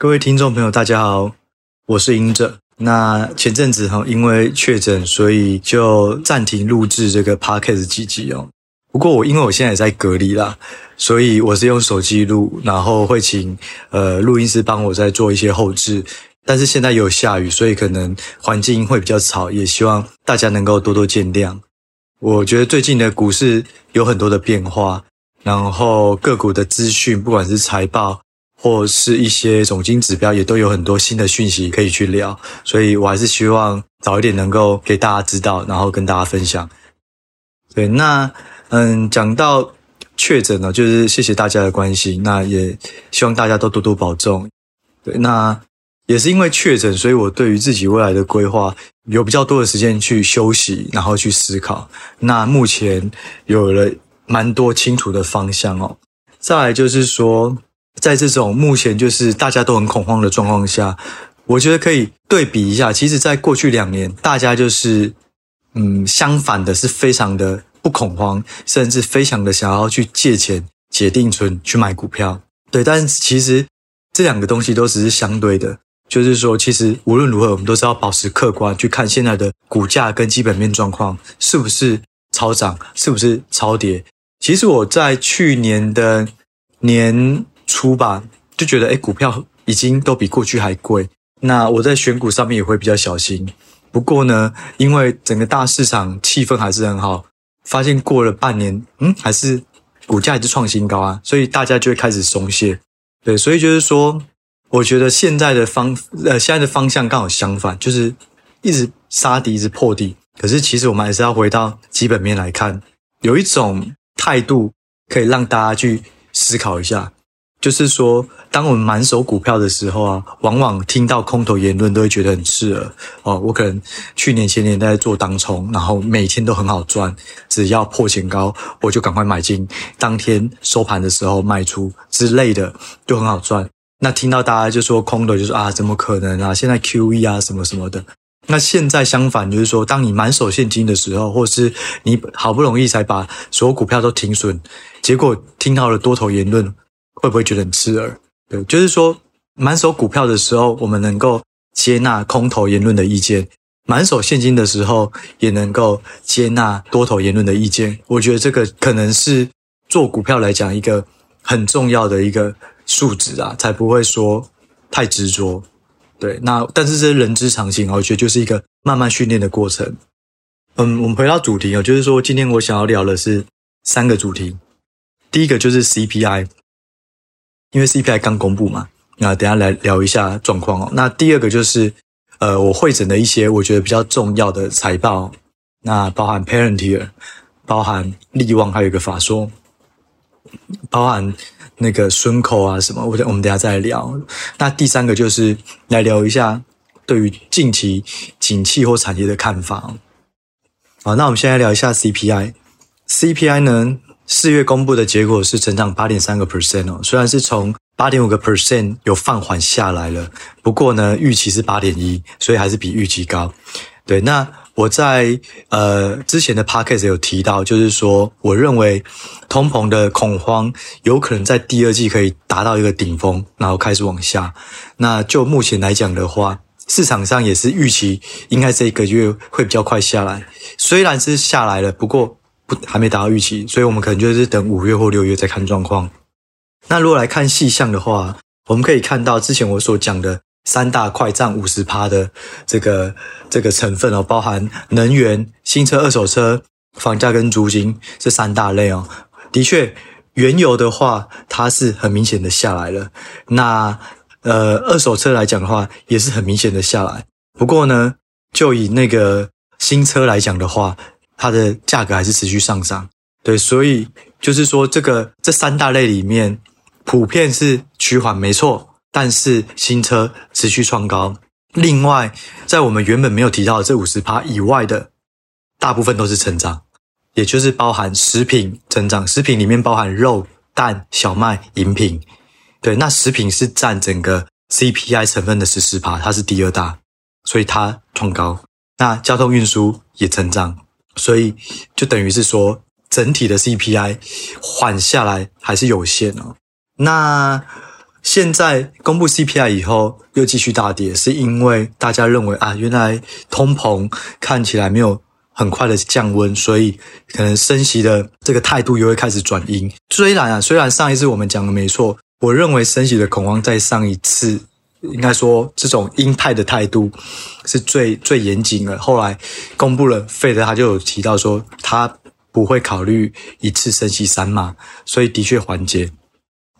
各位听众朋友，大家好，我是隐者。那前阵子哈，因为确诊，所以就暂停录制这个 podcast 几集哦。不过我因为我现在也在隔离啦，所以我是用手机录，然后会请呃录音师帮我再做一些后置。但是现在有下雨，所以可能环境会比较吵，也希望大家能够多多见谅。我觉得最近的股市有很多的变化，然后个股的资讯，不管是财报。或是一些总经指标也都有很多新的讯息可以去聊，所以我还是希望早一点能够给大家知道，然后跟大家分享。对，那嗯，讲到确诊呢，就是谢谢大家的关心，那也希望大家都多多保重。对，那也是因为确诊，所以我对于自己未来的规划有比较多的时间去休息，然后去思考。那目前有了蛮多清楚的方向哦。再来就是说。在这种目前就是大家都很恐慌的状况下，我觉得可以对比一下。其实，在过去两年，大家就是嗯，相反的是非常的不恐慌，甚至非常的想要去借钱解定存去买股票。对，但是其实这两个东西都只是相对的，就是说，其实无论如何，我们都是要保持客观去看现在的股价跟基本面状况是不是超涨，是不是超跌。其实我在去年的年。出吧，就觉得诶，股票已经都比过去还贵。那我在选股上面也会比较小心。不过呢，因为整个大市场气氛还是很好，发现过了半年，嗯，还是股价还是创新高啊，所以大家就会开始松懈。对，所以就是说，我觉得现在的方呃，现在的方向刚好相反，就是一直杀敌，一直破底。可是其实我们还是要回到基本面来看，有一种态度可以让大家去思考一下。就是说，当我们满手股票的时候啊，往往听到空头言论都会觉得很刺耳哦。我可能去年前年在做当冲，然后每天都很好赚，只要破前高我就赶快买进，当天收盘的时候卖出之类的就很好赚。那听到大家就说空头，就说啊，怎么可能啊？现在 QE 啊什么什么的。那现在相反，就是说，当你满手现金的时候，或是你好不容易才把所有股票都停损，结果听到了多头言论。会不会觉得很刺耳？对，就是说，满手股票的时候，我们能够接纳空头言论的意见；满手现金的时候，也能够接纳多头言论的意见。我觉得这个可能是做股票来讲一个很重要的一个素质啊，才不会说太执着。对，那但是这是人之常情，我觉得就是一个慢慢训练的过程。嗯，我们回到主题哦，就是说，今天我想要聊的是三个主题。第一个就是 CPI。因为 CPI 刚公布嘛，那等下来聊一下状况哦。那第二个就是，呃，我会诊的一些我觉得比较重要的财报，那包含 Parentier，包含力旺，还有一个法说，包含那个孙口啊什么，我我们等下再聊。那第三个就是来聊一下对于近期景气或产业的看法。好，那我们现在聊一下 CPI，CPI 呢？四月公布的结果是成长八点三个 percent 哦，虽然是从八点五个 percent 有放缓下来了，不过呢，预期是八点一，所以还是比预期高。对，那我在呃之前的 podcast 有提到，就是说，我认为通膨的恐慌有可能在第二季可以达到一个顶峰，然后开始往下。那就目前来讲的话，市场上也是预期应该这一个月会比较快下来，虽然是下来了，不过。还没达到预期，所以我们可能就是等五月或六月再看状况。那如果来看细项的话，我们可以看到之前我所讲的三大块占五十趴的这个这个成分哦，包含能源、新车、二手车、房价跟租金这三大类哦。的确，原油的话，它是很明显的下来了。那呃，二手车来讲的话，也是很明显的下来。不过呢，就以那个新车来讲的话，它的价格还是持续上涨，对，所以就是说，这个这三大类里面，普遍是趋缓，没错，但是新车持续创高。另外，在我们原本没有提到的这五十趴以外的，大部分都是成长，也就是包含食品成长，食品里面包含肉、蛋、小麦、饮品，对，那食品是占整个 CPI 成分的十四趴，它是第二大，所以它创高。那交通运输也成长。所以就等于是说，整体的 CPI 缓下来还是有限哦。那现在公布 CPI 以后又继续大跌，是因为大家认为啊，原来通膨看起来没有很快的降温，所以可能升息的这个态度又会开始转阴。虽然啊，虽然上一次我们讲的没错，我认为升息的恐慌在上一次应该说这种鹰派的态度是最最严谨的。后来公布了费德，他就有提到说他不会考虑一次升息三码，所以的确缓解。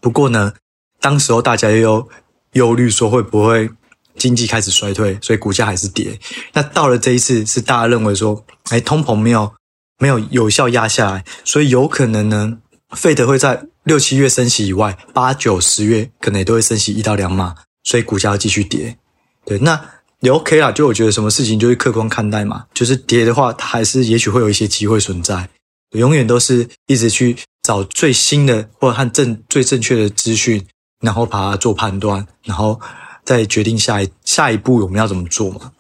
不过呢，当时候大家又忧虑说会不会经济开始衰退，所以股价还是跌。那到了这一次，是大家认为说，哎，通膨没有没有有效压下来，所以有可能呢，费德会在六七月升息以外，八九十月可能也都会升息一到两码，所以股价要继续跌。对，那也 OK 啦，就我觉得什么事情就是客观看待嘛，就是跌的话，它还是也许会有一些机会存在。永远都是一直去找最新的或者和正最正确的资讯，然后把它做判断，然后再决定下一下一步我们要怎么做嘛。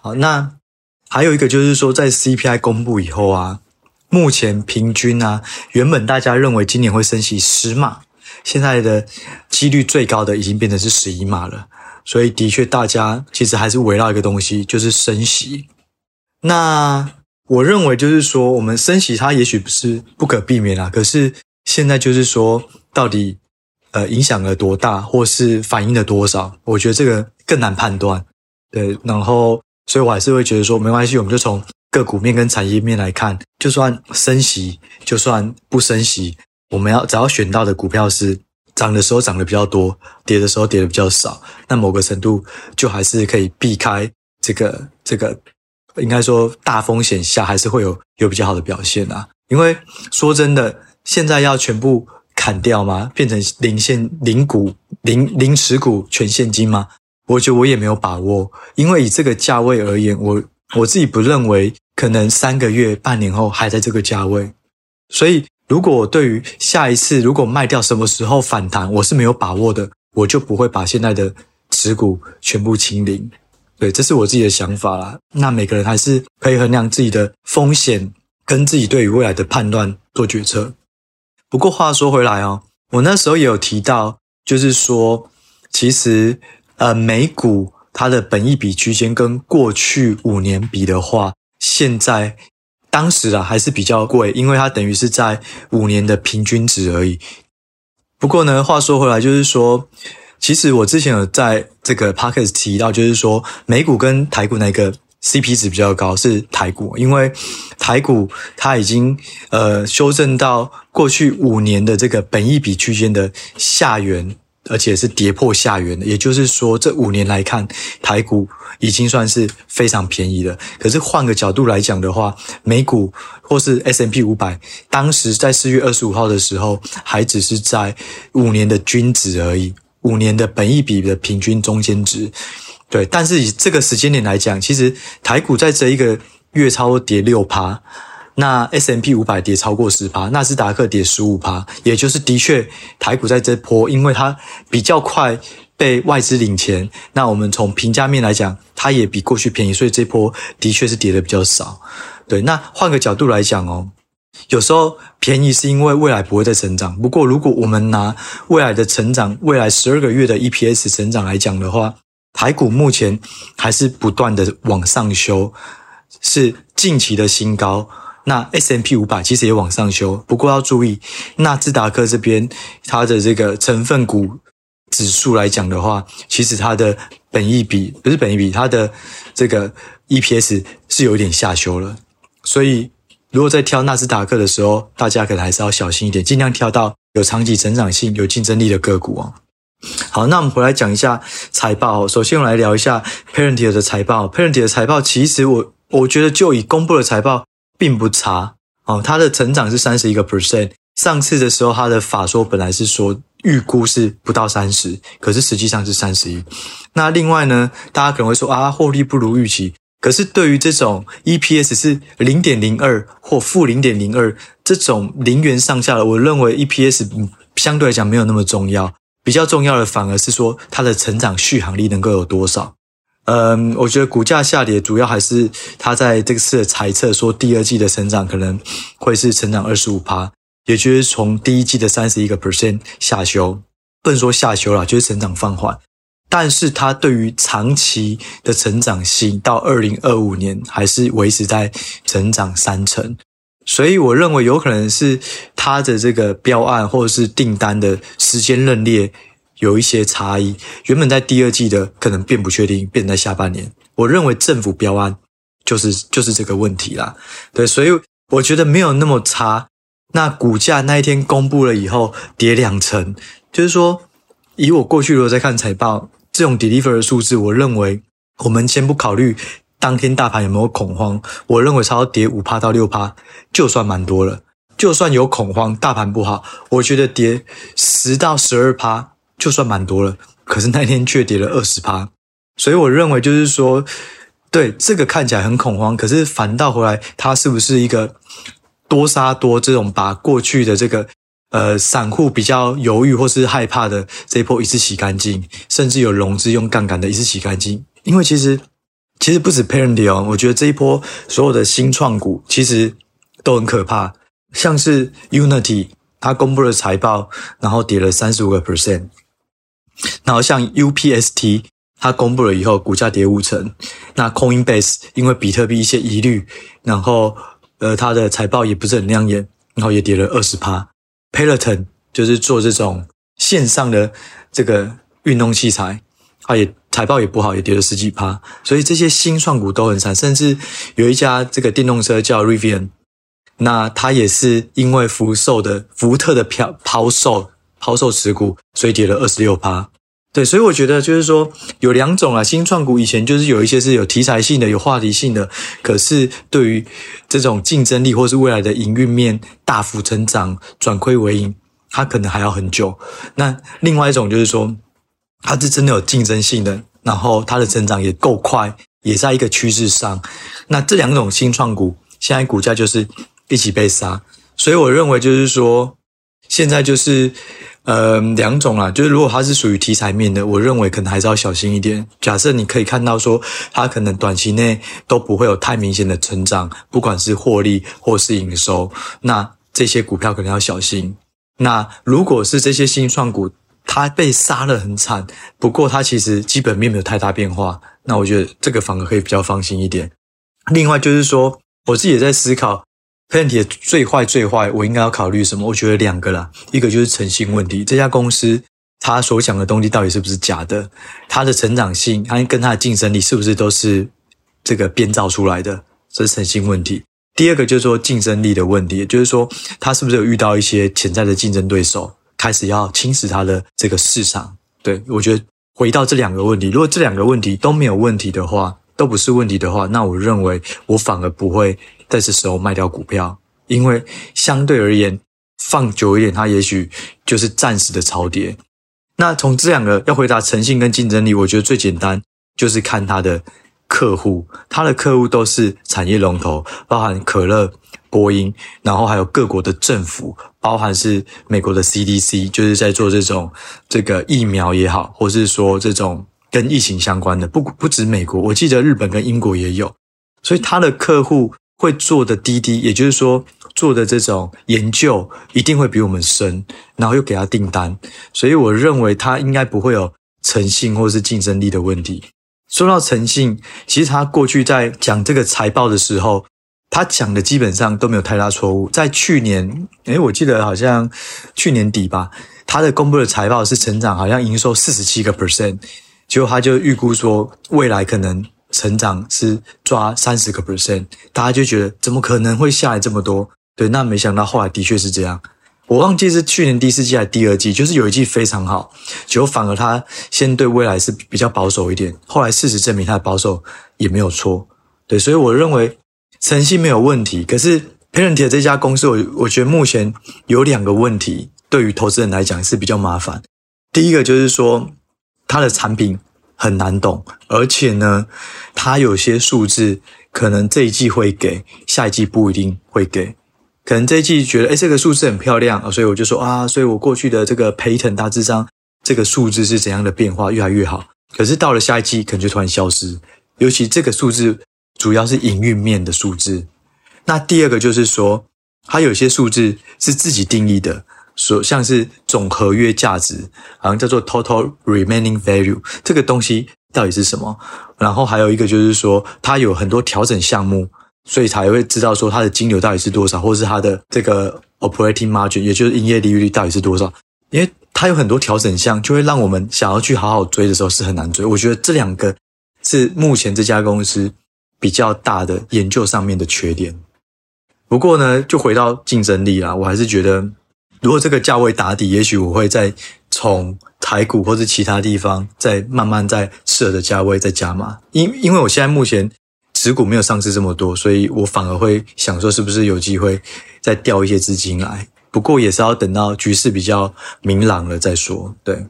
好，那还有一个就是说，在 CPI 公布以后啊，目前平均啊，原本大家认为今年会升息十码，现在的几率最高的已经变成是十一码了。所以的确，大家其实还是围绕一个东西，就是升息。那。我认为就是说，我们升息它也许不是不可避免啦，可是现在就是说，到底呃影响了多大，或是反应了多少，我觉得这个更难判断。对，然后所以我还是会觉得说，没关系，我们就从个股面跟产业面来看，就算升息，就算不升息，我们要只要选到的股票是涨的时候涨得比较多，跌的时候跌得比较少，那某个程度就还是可以避开这个这个。应该说，大风险下还是会有有比较好的表现啊。因为说真的，现在要全部砍掉吗？变成零现零股零零持股全现金吗？我觉得我也没有把握。因为以这个价位而言，我我自己不认为可能三个月、半年后还在这个价位。所以，如果我对于下一次如果卖掉什么时候反弹，我是没有把握的，我就不会把现在的持股全部清零。对，这是我自己的想法啦。那每个人还是可以衡量自己的风险，跟自己对于未来的判断做决策。不过话说回来哦，我那时候也有提到，就是说，其实呃，美股它的本益比区间跟过去五年比的话，现在当时啊还是比较贵，因为它等于是在五年的平均值而已。不过呢，话说回来，就是说。其实我之前有在这个 podcast 提到，就是说美股跟台股那个 CP 值比较高？是台股，因为台股它已经呃修正到过去五年的这个本益比区间的下缘，而且是跌破下缘的。也就是说，这五年来看，台股已经算是非常便宜了。可是换个角度来讲的话，美股或是 S M P 五百当时在四月二十五号的时候，还只是在五年的均值而已。五年的本益比的平均中间值，对，但是以这个时间点来讲，其实台股在这一个月超跌六趴，那 S M P 五百跌超过十趴，纳斯达克跌十五趴，也就是的确台股在这波，因为它比较快被外资领钱，那我们从评价面来讲，它也比过去便宜，所以这波的确是跌的比较少。对，那换个角度来讲哦。有时候便宜是因为未来不会再成长。不过，如果我们拿未来的成长，未来十二个月的 EPS 成长来讲的话，台股目前还是不断的往上修，是近期的新高。那 S&P 500其实也往上修，不过要注意，纳斯达克这边它的这个成分股指数来讲的话，其实它的本益比不是本益比，它的这个 EPS 是有点下修了，所以。如果在挑纳斯达克的时候，大家可能还是要小心一点，尽量挑到有长期成长性、有竞争力的个股哦。好，那我们回来讲一下财报。首先，我们来聊一下 Parenti 的财报。Parenti 的财报其实我我觉得就以公布的财报并不差哦，它的成长是三十一个 percent。上次的时候，它的法说本来是说预估是不到三十，可是实际上是三十一。那另外呢，大家可能会说啊，获利不如预期。可是对于这种 EPS 是零点零二或负零点零二这种零元上下的，我认为 EPS 相对来讲没有那么重要，比较重要的反而是说它的成长续航力能够有多少。嗯，我觉得股价下跌主要还是它在这次的财测说第二季的成长可能会是成长二十五趴，也就是从第一季的三十一个 percent 下修。不能说下修了，就是成长放缓。但是它对于长期的成长性，到二零二五年还是维持在成长三成。所以我认为有可能是它的这个标案或者是订单的时间认列有一些差异。原本在第二季的可能变不确定，变在下半年。我认为政府标案就是就是这个问题啦。对，所以我觉得没有那么差。那股价那一天公布了以后跌两成，就是说，以我过去如果在看财报，这种 deliver 的数字，我认为我们先不考虑当天大盘有没有恐慌，我认为超跌五趴到六趴就算蛮多了。就算有恐慌，大盘不好，我觉得跌十到十二趴就算蛮多了。可是那天却跌了二十趴，所以我认为就是说，对这个看起来很恐慌，可是反倒回来，它是不是一个？多杀多这种把过去的这个呃散户比较犹豫或是害怕的这一波一次洗干净，甚至有融资用杠杆的一次洗干净。因为其实其实不止 Palantir 哦，我觉得这一波所有的新创股其实都很可怕，像是 Unity 它公布了财报，然后跌了三十五个 percent，然后像 UPST 它公布了以后股价跌五成，那 Coinbase 因为比特币一些疑虑，然后。呃，它的财报也不是很亮眼，然后也跌了二十趴。Peloton 就是做这种线上的这个运动器材，它也财报也不好，也跌了十几趴。所以这些新创股都很惨，甚至有一家这个电动车叫 Rivian，那它也是因为福寿的福特的抛抛售抛售持股，所以跌了二十六趴。对，所以我觉得就是说有两种啊，新创股以前就是有一些是有题材性的、有话题性的，可是对于这种竞争力或是未来的营运面大幅成长、转亏为盈，它可能还要很久。那另外一种就是说，它是真的有竞争性的，然后它的成长也够快，也在一个趋势上。那这两种新创股现在股价就是一起被杀，所以我认为就是说现在就是。呃，两种啦，就是如果它是属于题材面的，我认为可能还是要小心一点。假设你可以看到说，它可能短期内都不会有太明显的成长，不管是获利或是营收，那这些股票可能要小心。那如果是这些新创股，它被杀得很惨，不过它其实基本面没有太大变化，那我觉得这个反而可以比较放心一点。另外就是说，我自己也在思考。Palantir 最坏最坏，我应该要考虑什么？我觉得两个啦，一个就是诚信问题，这家公司他所讲的东西到底是不是假的？它的成长性，它跟它的竞争力是不是都是这个编造出来的？这是诚信问题。第二个就是说竞争力的问题，也就是说它是不是有遇到一些潜在的竞争对手，开始要侵蚀它的这个市场？对，我觉得回到这两个问题，如果这两个问题都没有问题的话，都不是问题的话，那我认为我反而不会。在这时候卖掉股票，因为相对而言放久一点，它也许就是暂时的超跌。那从这两个要回答诚信跟竞争力，我觉得最简单就是看它的客户，它的客户都是产业龙头，包含可乐、波音，然后还有各国的政府，包含是美国的 CDC，就是在做这种这个疫苗也好，或是说这种跟疫情相关的，不不止美国，我记得日本跟英国也有，所以它的客户。会做的滴滴，也就是说做的这种研究一定会比我们深，然后又给他订单，所以我认为他应该不会有诚信或是竞争力的问题。说到诚信，其实他过去在讲这个财报的时候，他讲的基本上都没有太大错误。在去年，诶，我记得好像去年底吧，他的公布的财报是成长，好像营收四十七个 percent，结果他就预估说未来可能。成长是抓三十个 percent，大家就觉得怎么可能会下来这么多？对，那没想到后来的确是这样。我忘记是去年第四季还是第二季，就是有一季非常好，结果反而他先对未来是比较保守一点。后来事实证明他的保守也没有错。对，所以我认为诚信没有问题。可是 Parenti 这家公司，我我觉得目前有两个问题，对于投资人来讲是比较麻烦。第一个就是说它的产品。很难懂，而且呢，它有些数字可能这一季会给，下一季不一定会给。可能这一季觉得，诶，这个数字很漂亮，所以我就说啊，所以我过去的这个 Payton 大致上这个数字是怎样的变化，越来越好。可是到了下一季，可能就突然消失。尤其这个数字主要是营运面的数字。那第二个就是说，它有些数字是自己定义的。所像是总合约价值，好像叫做 Total Remaining Value，这个东西到底是什么？然后还有一个就是说，它有很多调整项目，所以才会知道说它的金流到底是多少，或是它的这个 Operating Margin，也就是营业利率到底是多少。因为它有很多调整项，就会让我们想要去好好追的时候是很难追。我觉得这两个是目前这家公司比较大的研究上面的缺点。不过呢，就回到竞争力啦，我还是觉得，如果这个价位打底，也许我会再从台股或者其他地方再慢慢在适合的价位再加码。因因为我现在目前持股没有上市这么多，所以我反而会想说，是不是有机会再调一些资金来？不过也是要等到局势比较明朗了再说。对，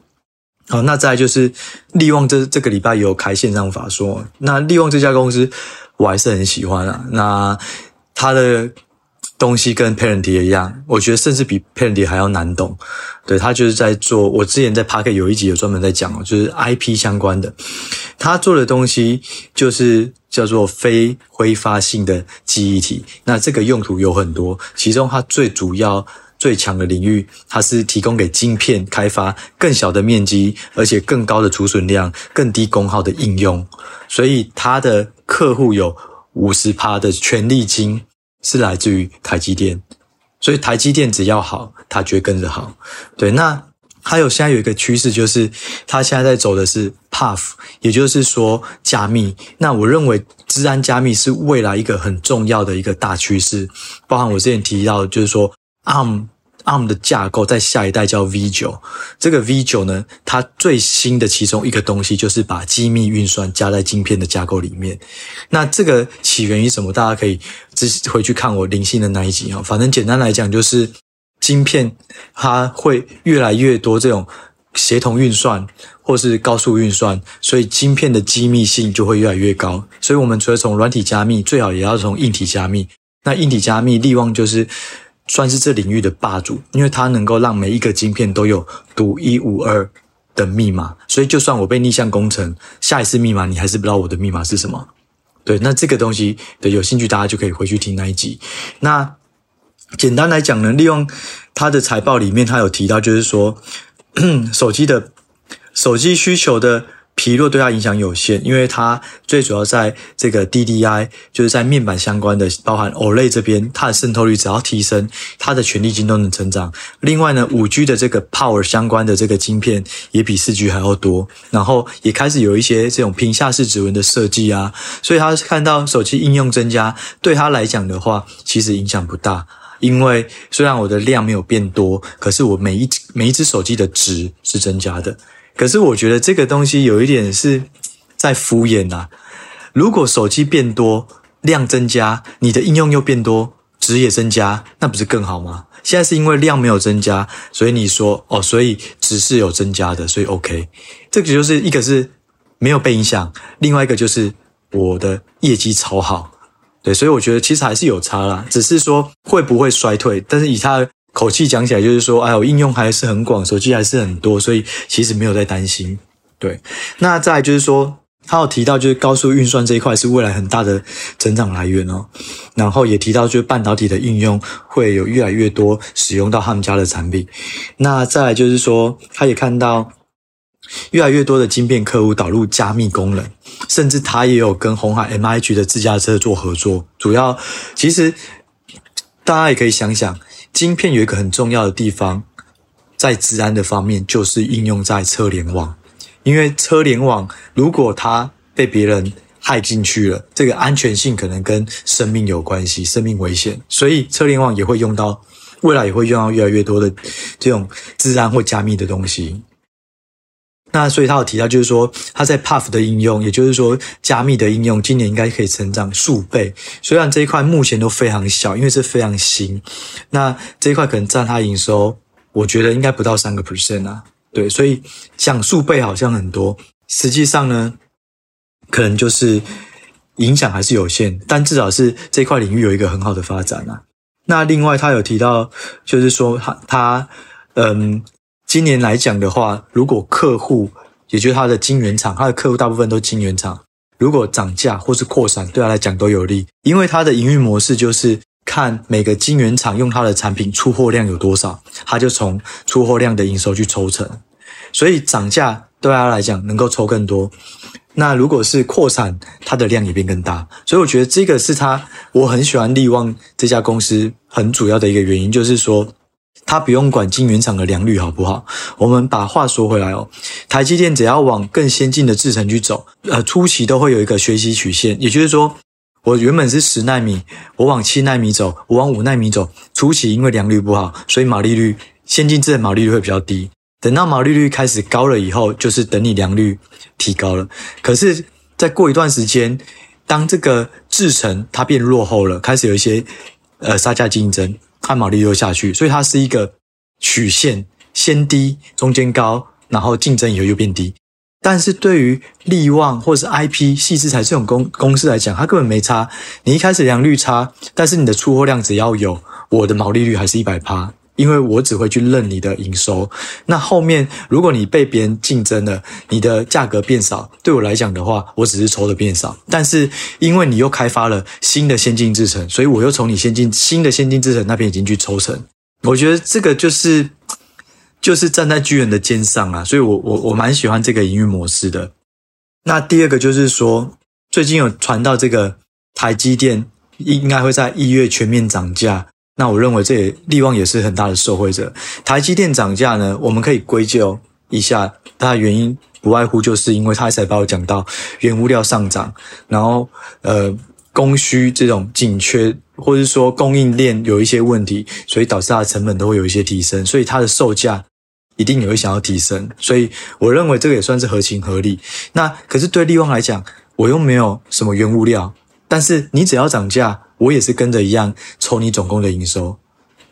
好，那再就是力旺这这个礼拜有开线上法说，那力旺这家公司我还是很喜欢啊。那它的。东西跟 Parenti 也一样，我觉得甚至比 Parenti 还要难懂。对，他就是在做，我之前在 Park 有一集有专门在讲哦，就是 IP 相关的。他做的东西就是叫做非挥发性的记忆体。那这个用途有很多，其中它最主要、最强的领域，它是提供给晶片开发更小的面积，而且更高的储存量、更低功耗的应用。所以它的客户有五十趴的权利金。是来自于台积电，所以台积电只要好，它就会跟着好。对，那还有现在有一个趋势，就是它现在在走的是 PUF，也就是说加密。那我认为资安加密是未来一个很重要的一个大趋势，包含我之前提到，就是说 ARM。ARM 的架构在下一代叫 V9，这个 V9 呢，它最新的其中一个东西就是把机密运算加在晶片的架构里面。那这个起源于什么？大家可以自回去看我灵性的那一集啊。反正简单来讲，就是晶片它会越来越多这种协同运算或是高速运算，所以晶片的机密性就会越来越高。所以我们除了从软体加密，最好也要从硬体加密。那硬体加密，力望就是。算是这领域的霸主，因为它能够让每一个晶片都有独一无二的密码，所以就算我被逆向工程，下一次密码你还是不知道我的密码是什么。对，那这个东西的有兴趣，大家就可以回去听那一集。那简单来讲呢，利用它的财报里面，它有提到，就是说 手机的手机需求的。疲弱对它影响有限，因为它最主要在这个 DDI，就是在面板相关的，包含 OLED 这边，它的渗透率只要提升，它的权力金都能成长。另外呢，5G 的这个 Power 相关的这个晶片也比 4G 还要多，然后也开始有一些这种屏下式指纹的设计啊，所以他看到手机应用增加，对他来讲的话，其实影响不大，因为虽然我的量没有变多，可是我每一每一只手机的值是增加的。可是我觉得这个东西有一点是在敷衍呐。如果手机变多，量增加，你的应用又变多，值也增加，那不是更好吗？现在是因为量没有增加，所以你说哦，所以值是有增加的，所以 OK。这个就是一个是没有被影响，另外一个就是我的业绩超好，对，所以我觉得其实还是有差啦，只是说会不会衰退，但是以它。口气讲起来就是说，哎，我应用还是很广，手机还是很多，所以其实没有在担心。对，那再来就是说，他有提到就是高速运算这一块是未来很大的增长来源哦。然后也提到就是半导体的应用会有越来越多使用到他们家的产品。那再来就是说，他也看到越来越多的晶片客户导入加密功能，甚至他也有跟红海 M I G 的自驾车做合作。主要其实大家也可以想想。晶片有一个很重要的地方，在治安的方面，就是应用在车联网。因为车联网如果它被别人害进去了，这个安全性可能跟生命有关系，生命危险。所以车联网也会用到，未来也会用到越来越多的这种治安或加密的东西。那所以他有提到，就是说他在 Puff 的应用，也就是说加密的应用，今年应该可以成长数倍。虽然这一块目前都非常小，因为是非常新。那这一块可能占他营收，我觉得应该不到三个 percent 啊。对，所以讲数倍好像很多，实际上呢，可能就是影响还是有限。但至少是这块领域有一个很好的发展啊。那另外他有提到，就是说他他嗯。今年来讲的话，如果客户，也就是他的晶圆厂，他的客户大部分都晶圆厂，如果涨价或是扩产，对他来讲都有利，因为他的营运模式就是看每个晶圆厂用它的产品出货量有多少，它就从出货量的营收去抽成。所以涨价对他来讲能够抽更多。那如果是扩产，它的量也变更大。所以我觉得这个是他，我很喜欢利旺这家公司很主要的一个原因，就是说他不用管晶圆厂的良率好不好。我们把话说回来哦，台积电只要往更先进的制程去走，呃，初期都会有一个学习曲线，也就是说，我原本是十奈米，我往七奈米走，我往五奈米走，初期因为良率不好，所以毛利率先进制程毛利率会比较低。等到毛利率开始高了以后，就是等你良率提高了。可是再过一段时间，当这个制程它变落后了，开始有一些呃杀价竞争，它毛利率又下去，所以它是一个曲线，先低，中间高，然后竞争以后又变低。但是对于力旺或者是 IP 矽智财这种公公司来讲，它根本没差。你一开始良率差，但是你的出货量只要有，我的毛利率还是一百趴。因为我只会去认你的营收，那后面如果你被别人竞争了，你的价格变少，对我来讲的话，我只是抽的变少。但是因为你又开发了新的先进制程，所以我又从你先进新的先进制程那边已经去抽成。我觉得这个就是就是站在巨人的肩上啊，所以我我我蛮喜欢这个营运模式的。那第二个就是说，最近有传到这个台积电应该会在一月全面涨价。那我认为这也力旺也是很大的受惠者。台积电涨价呢，我们可以归咎一下它的原因，不外乎就是因为它财报讲到原物料上涨，然后呃供需这种紧缺，或者说供应链有一些问题，所以导致它的成本都会有一些提升，所以它的售价一定也会想要提升。所以我认为这个也算是合情合理。那可是对力旺来讲，我又没有什么原物料，但是你只要涨价。我也是跟着一样抽你总共的营收，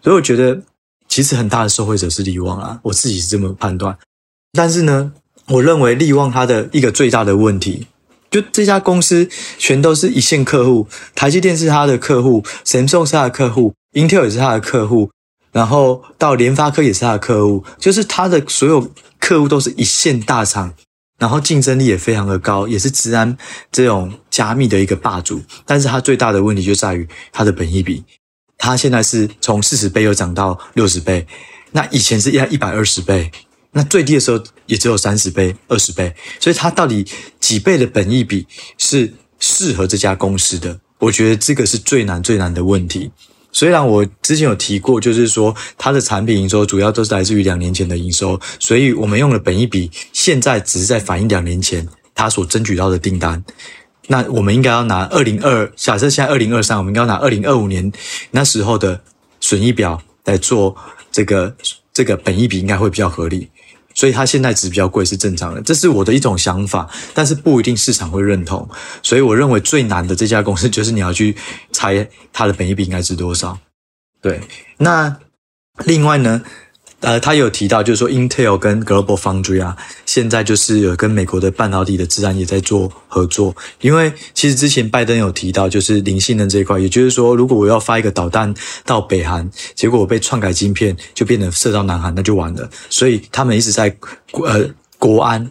所以我觉得其实很大的受惠者是力旺啊，我自己是这么判断。但是呢，我认为力旺它的一个最大的问题，就这家公司全都是一线客户，台积电是它的客户，Samsung 是它的客户，Intel 也是它的客户，然后到联发科也是它的客户，就是它的所有客户都是一线大厂。然后竞争力也非常的高，也是资安这种加密的一个霸主。但是它最大的问题就在于它的本益比，它现在是从四十倍又涨到六十倍，那以前是要一百二十倍，那最低的时候也只有三十倍、二十倍，所以它到底几倍的本益比是适合这家公司的？我觉得这个是最难最难的问题。虽然我之前有提过，就是说它的产品营收主要都是来自于两年前的营收，所以我们用的本益比现在只是在反映两年前它所争取到的订单。那我们应该要拿二零二，假设现在二零二三，我们应该要拿二零二五年那时候的损益表来做这个这个本益比，应该会比较合理。所以它现在值比较贵是正常的，这是我的一种想法，但是不一定市场会认同。所以我认为最难的这家公司就是你要去猜它的本益比应该值多少。对，那另外呢？呃，他有提到，就是说，Intel 跟 Global Foundry 啊，现在就是有跟美国的半导体的资安也在做合作。因为其实之前拜登有提到，就是零性能这一块，也就是说，如果我要发一个导弹到北韩，结果我被篡改晶片，就变成射到南韩，那就完了。所以他们一直在呃国安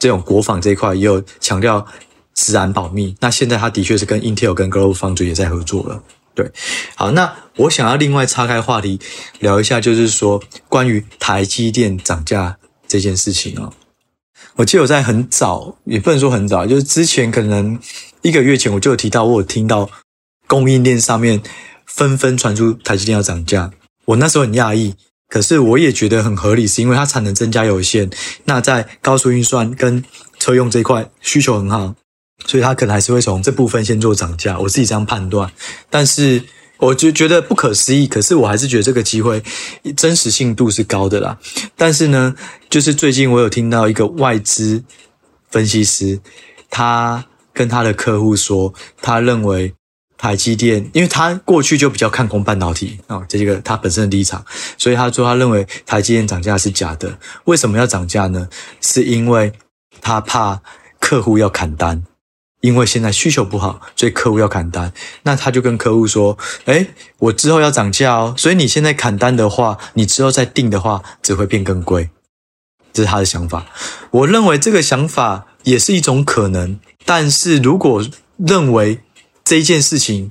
这种国防这一块也有强调资安保密。那现在他的确是跟 Intel 跟 Global Foundry 也在合作了。对，好，那我想要另外岔开话题聊一下，就是说关于台积电涨价这件事情哦。我记得我在很早，也不能说很早，就是之前可能一个月前我就有提到，我有听到供应链上面纷纷传出台积电要涨价。我那时候很讶异，可是我也觉得很合理，是因为它产能增加有限，那在高速运算跟车用这一块需求很好。所以他可能还是会从这部分先做涨价，我自己这样判断。但是我就觉得不可思议，可是我还是觉得这个机会真实性度是高的啦。但是呢，就是最近我有听到一个外资分析师，他跟他的客户说，他认为台积电，因为他过去就比较看空半导体啊，这个他本身的立场，所以他说他认为台积电涨价是假的。为什么要涨价呢？是因为他怕客户要砍单。因为现在需求不好，所以客户要砍单。那他就跟客户说：“诶，我之后要涨价哦，所以你现在砍单的话，你之后再订的话，只会变更贵。”这是他的想法。我认为这个想法也是一种可能，但是如果认为这一件事情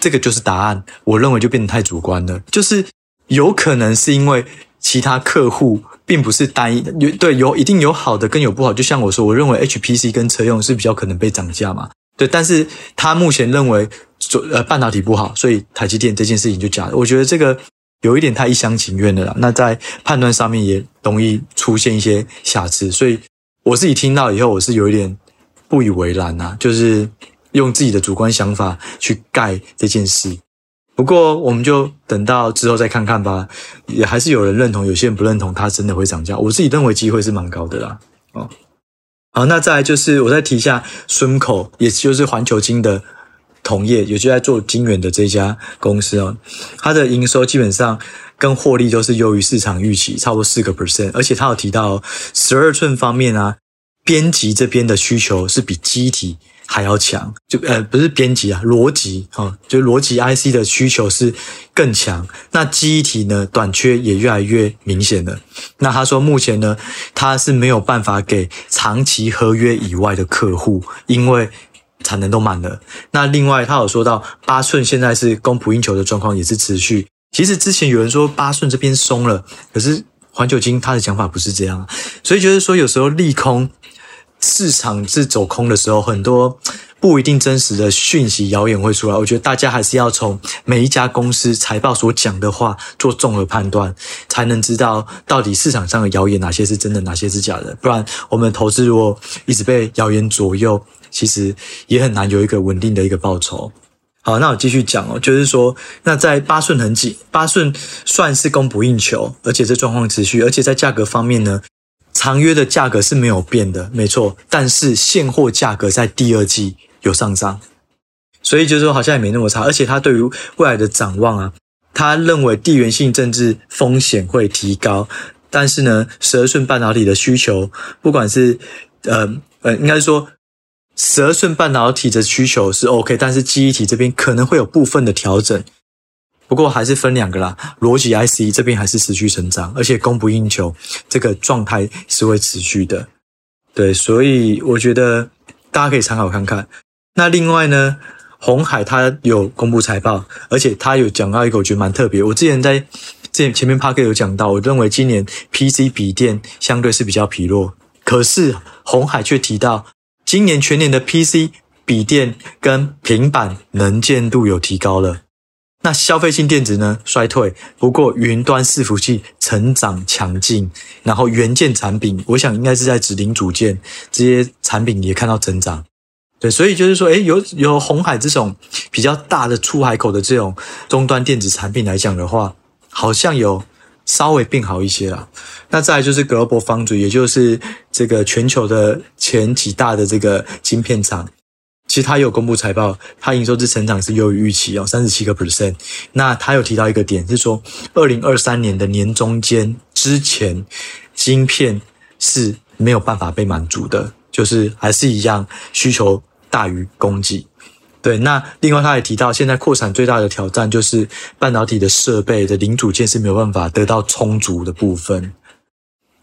这个就是答案。我认为就变得太主观了，就是有可能是因为其他客户并不是单一的，有对有一定有好的跟有不好。就像我说，我认为 HPC 跟车用是比较可能被涨价嘛，对。但是他目前认为呃半导体不好，所以台积电这件事情就假的。我觉得这个有一点太一厢情愿的了。那在判断上面也容易出现一些瑕疵，所以我自己听到以后，我是有一点不以为然啊，就是。用自己的主观想法去盖这件事，不过我们就等到之后再看看吧。也还是有人认同，有些人不认同，它真的会涨价。我自己认为机会是蛮高的啦。哦，好，那再来就是我再提一下顺口，也就是环球金的同业，也就在做晶圆的这家公司哦。它的营收基本上跟获利都是优于市场预期，差不多四个 percent。而且它有提到十二寸方面啊，编辑这边的需求是比机体。还要强，就呃不是编辑啊，逻辑啊，就逻辑 IC 的需求是更强。那记忆体呢，短缺也越来越明显了。那他说目前呢，他是没有办法给长期合约以外的客户，因为产能都满了。那另外他有说到八寸现在是供不应求的状况也是持续。其实之前有人说八寸这边松了，可是环球晶他的讲法不是这样，所以就是说有时候利空。市场是走空的时候，很多不一定真实的讯息、谣言会出来。我觉得大家还是要从每一家公司财报所讲的话做综合判断，才能知道到底市场上的谣言哪些是真的，哪些是假的。不然，我们投资如果一直被谣言左右，其实也很难有一个稳定的一个报酬。好，那我继续讲哦，就是说，那在八顺很紧，八顺算是供不应求，而且这状况持续，而且在价格方面呢。长约的价格是没有变的，没错，但是现货价格在第二季有上涨，所以就是说好像也没那么差。而且他对于未来的展望啊，他认为地缘性政治风险会提高，但是呢，十二寸半导体的需求，不管是呃呃，应该是说十二寸半导体的需求是 OK，但是记忆体这边可能会有部分的调整。不过还是分两个啦，逻辑 IC 这边还是持续成长，而且供不应求，这个状态是会持续的。对，所以我觉得大家可以参考看看。那另外呢，鸿海它有公布财报，而且它有讲到一个我觉得蛮特别。我之前在之前前面 Podcast 有讲到，我认为今年 PC 笔电相对是比较疲弱，可是鸿海却提到今年全年的 PC 笔电跟平板能见度有提高了。那消费性电子呢，衰退，不过云端伺服器成长强劲，然后元件产品，我想应该是在指零组件这些产品也看到增长。对，所以就是说，诶，有有红海这种比较大的出海口的这种终端电子产品来讲的话，好像有稍微变好一些啦。那再来就是 Global Foundry，也就是这个全球的前几大的这个晶片厂。其实他有公布财报，他营收之成长是优于预期哦，三十七个 percent。那他有提到一个点，是说二零二三年的年中间之前，晶片是没有办法被满足的，就是还是一样需求大于供给。对，那另外他也提到，现在扩产最大的挑战就是半导体的设备的零组件是没有办法得到充足的部分。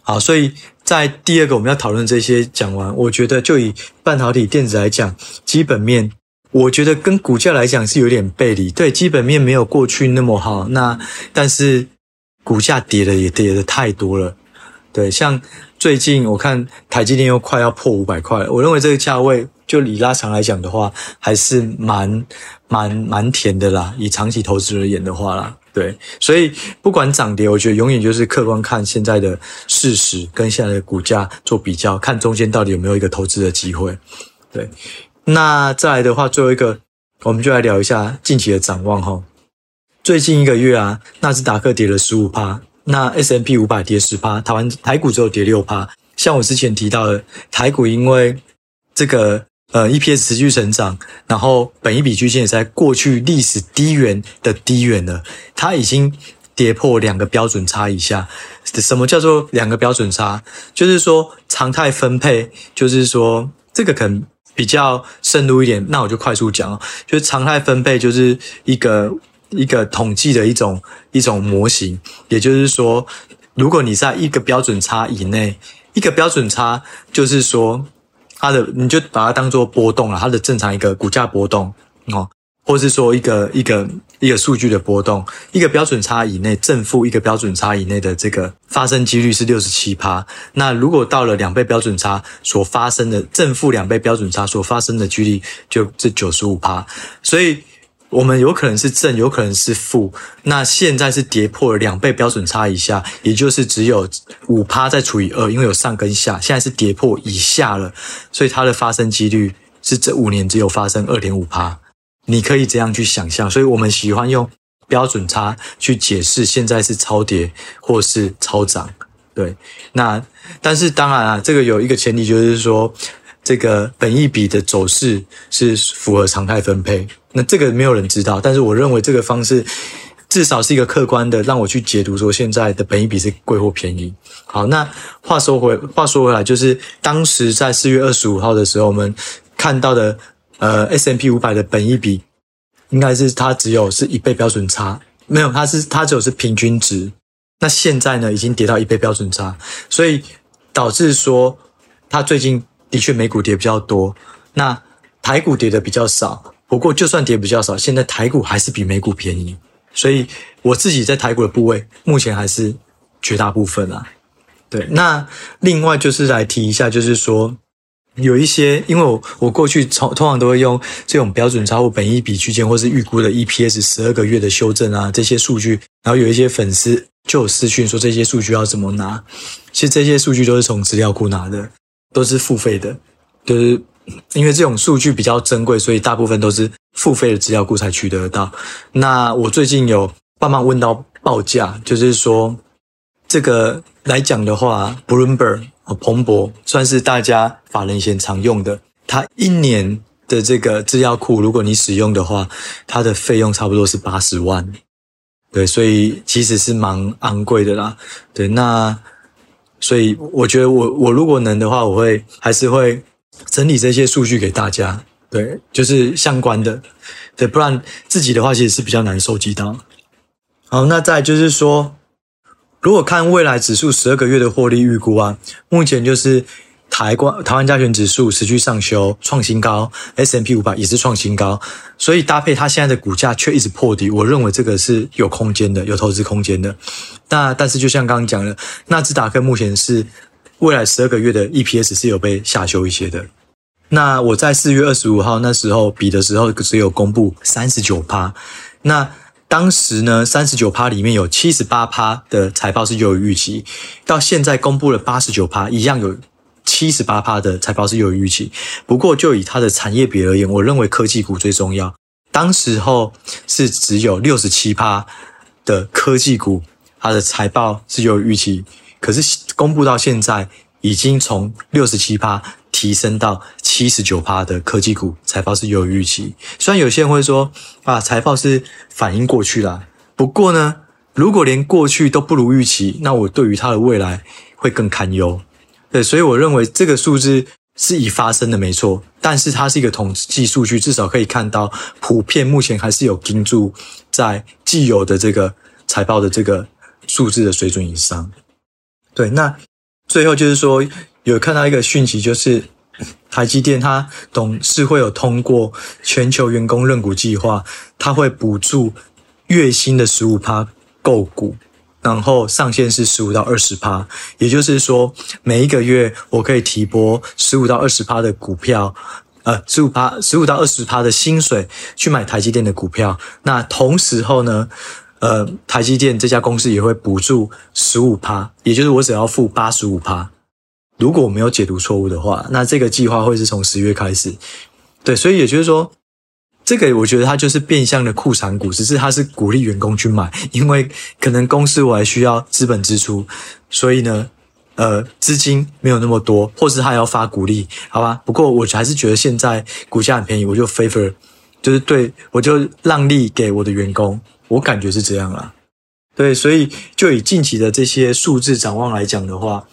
好，所以在第二个我们要讨论这些讲完，我觉得就以半导体电子来讲，基本面我觉得跟股价来讲是有点背离。对，基本面没有过去那么好，那但是股价跌的也跌的太多了。对，像最近我看台积电又快要破五百块了，我认为这个价位就以拉长来讲的话，还是蛮蛮蛮甜的啦。以长期投资而言的话啦。对，所以不管涨跌，我觉得永远就是客观看现在的事实跟现在的股价做比较，看中间到底有没有一个投资的机会。对，那再来的话，最后一个我们就来聊一下近期的展望哈。最近一个月啊，纳斯达克跌了十五趴，那 S&P 五百跌十趴，台湾台股只有跌六趴。像我之前提到的，台股因为这个。呃，EPS 持续成长，然后本一比均线也在过去历史低缘的低缘了，它已经跌破两个标准差以下。什么叫做两个标准差？就是说常态分配，就是说这个可能比较深入一点，那我就快速讲。就是常态分配就是一个一个统计的一种一种模型，也就是说，如果你在一个标准差以内，一个标准差就是说。它的你就把它当做波动了，它的正常一个股价波动哦，或是说一个一个一个数据的波动，一个标准差以内正负一个标准差以内的这个发生几率是六十七趴。那如果到了两倍标准差所发生的正负两倍标准差所发生的几率就是九十五趴。所以我们有可能是正，有可能是负。那现在是跌破了两倍标准差以下，也就是只有五趴再除以二，因为有上跟下，现在是跌破以下了，所以它的发生几率是这五年只有发生二点五趴。你可以这样去想象，所以我们喜欢用标准差去解释现在是超跌或是超涨。对，那但是当然啊，这个有一个前提就是说，这个本益比的走势是符合常态分配。那这个没有人知道，但是我认为这个方式至少是一个客观的，让我去解读说现在的本益比是贵或便宜。好，那话说回话说回来，就是当时在四月二十五号的时候，我们看到的。呃，S&P 五百的本益比应该是它只有是一倍标准差，没有，它是它只有是平均值。那现在呢，已经跌到一倍标准差，所以导致说它最近的确美股跌比较多，那台股跌的比较少。不过就算跌比较少，现在台股还是比美股便宜，所以我自己在台股的部位目前还是绝大部分啊。对，那另外就是来提一下，就是说。有一些，因为我我过去通通常都会用这种标准差或本益比区间，或是预估的 EPS 十二个月的修正啊，这些数据，然后有一些粉丝就有私讯说这些数据要怎么拿。其实这些数据都是从资料库拿的，都是付费的，就是因为这种数据比较珍贵，所以大部分都是付费的资料库才取得得到。那我最近有帮忙问到报价，就是说这个来讲的话，Bloomberg。彭博算是大家法人以前常用的，它一年的这个资料库，如果你使用的话，它的费用差不多是八十万，对，所以其实是蛮昂贵的啦，对，那所以我觉得我我如果能的话，我会还是会整理这些数据给大家，对，就是相关的，对，不然自己的话其实是比较难收集到。好，那再就是说。如果看未来指数十二个月的获利预估啊，目前就是台湾台湾加权指数持续上修创新高，S&P 五百也是创新高，所以搭配它现在的股价却一直破底，我认为这个是有空间的，有投资空间的。那但是就像刚刚讲的，纳斯达克目前是未来十二个月的 EPS 是有被下修一些的。那我在四月二十五号那时候比的时候只有公布三十九趴，那。当时呢，三十九趴里面有七十八趴的财报是优于预期，到现在公布了八十九趴，一样有七十八趴的财报是优于预期。不过就以它的产业比而言，我认为科技股最重要。当时候是只有六十七趴的科技股，它的财报是优于预期，可是公布到现在已经从六十七趴。提升到七十九趴的科技股财报是优于预期，虽然有些人会说啊，财报是反映过去啦，不过呢，如果连过去都不如预期，那我对于它的未来会更堪忧。对，所以我认为这个数字是已发生的没错，但是它是一个统计数据，至少可以看到普遍目前还是有盯住在既有的这个财报的这个数字的水准以上。对，那最后就是说。有看到一个讯息，就是台积电它董事会有通过全球员工认股计划，它会补助月薪的十五趴购股，然后上限是十五到二十趴，也就是说每一个月我可以提拨十五到二十趴的股票，呃，十五趴十五到二十趴的薪水去买台积电的股票。那同时候呢，呃，台积电这家公司也会补助十五趴，也就是我只要付八十五趴。如果我没有解读错误的话，那这个计划会是从十月开始，对，所以也就是说，这个我觉得它就是变相的库藏股，只是它是鼓励员工去买，因为可能公司我还需要资本支出，所以呢，呃，资金没有那么多，或是他要发股利，好吧？不过我还是觉得现在股价很便宜，我就 favor，就是对我就让利给我的员工，我感觉是这样啦，对，所以就以近期的这些数字展望来讲的话。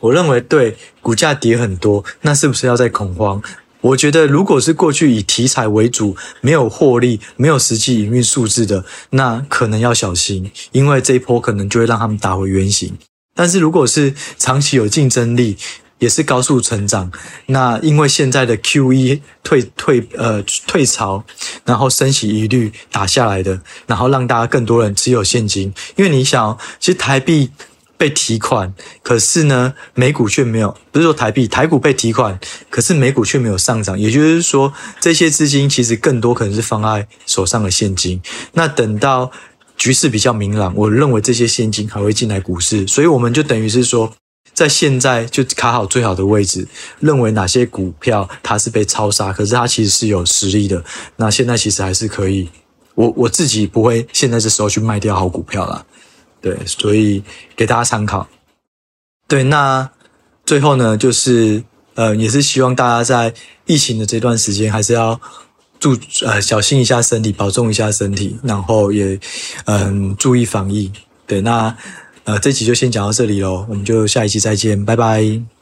我认为对股价跌很多，那是不是要再恐慌？我觉得如果是过去以题材为主，没有获利、没有实际营运数字的，那可能要小心，因为这一波可能就会让他们打回原形。但是如果是长期有竞争力，也是高速成长。那因为现在的 QE 退退呃退潮，然后升息疑虑打下来的，然后让大家更多人持有现金。因为你想，其实台币被提款，可是呢，美股却没有，不是说台币台股被提款，可是美股却没有上涨。也就是说，这些资金其实更多可能是放在手上的现金。那等到局势比较明朗，我认为这些现金还会进来股市，所以我们就等于是说。在现在就卡好最好的位置，认为哪些股票它是被超杀，可是它其实是有实力的。那现在其实还是可以，我我自己不会现在这时候去卖掉好股票啦。对，所以给大家参考。对，那最后呢，就是呃，也是希望大家在疫情的这段时间，还是要注呃小心一下身体，保重一下身体，然后也嗯、注意防疫。对，那。呃，这期就先讲到这里喽，我们就下一期再见，拜拜。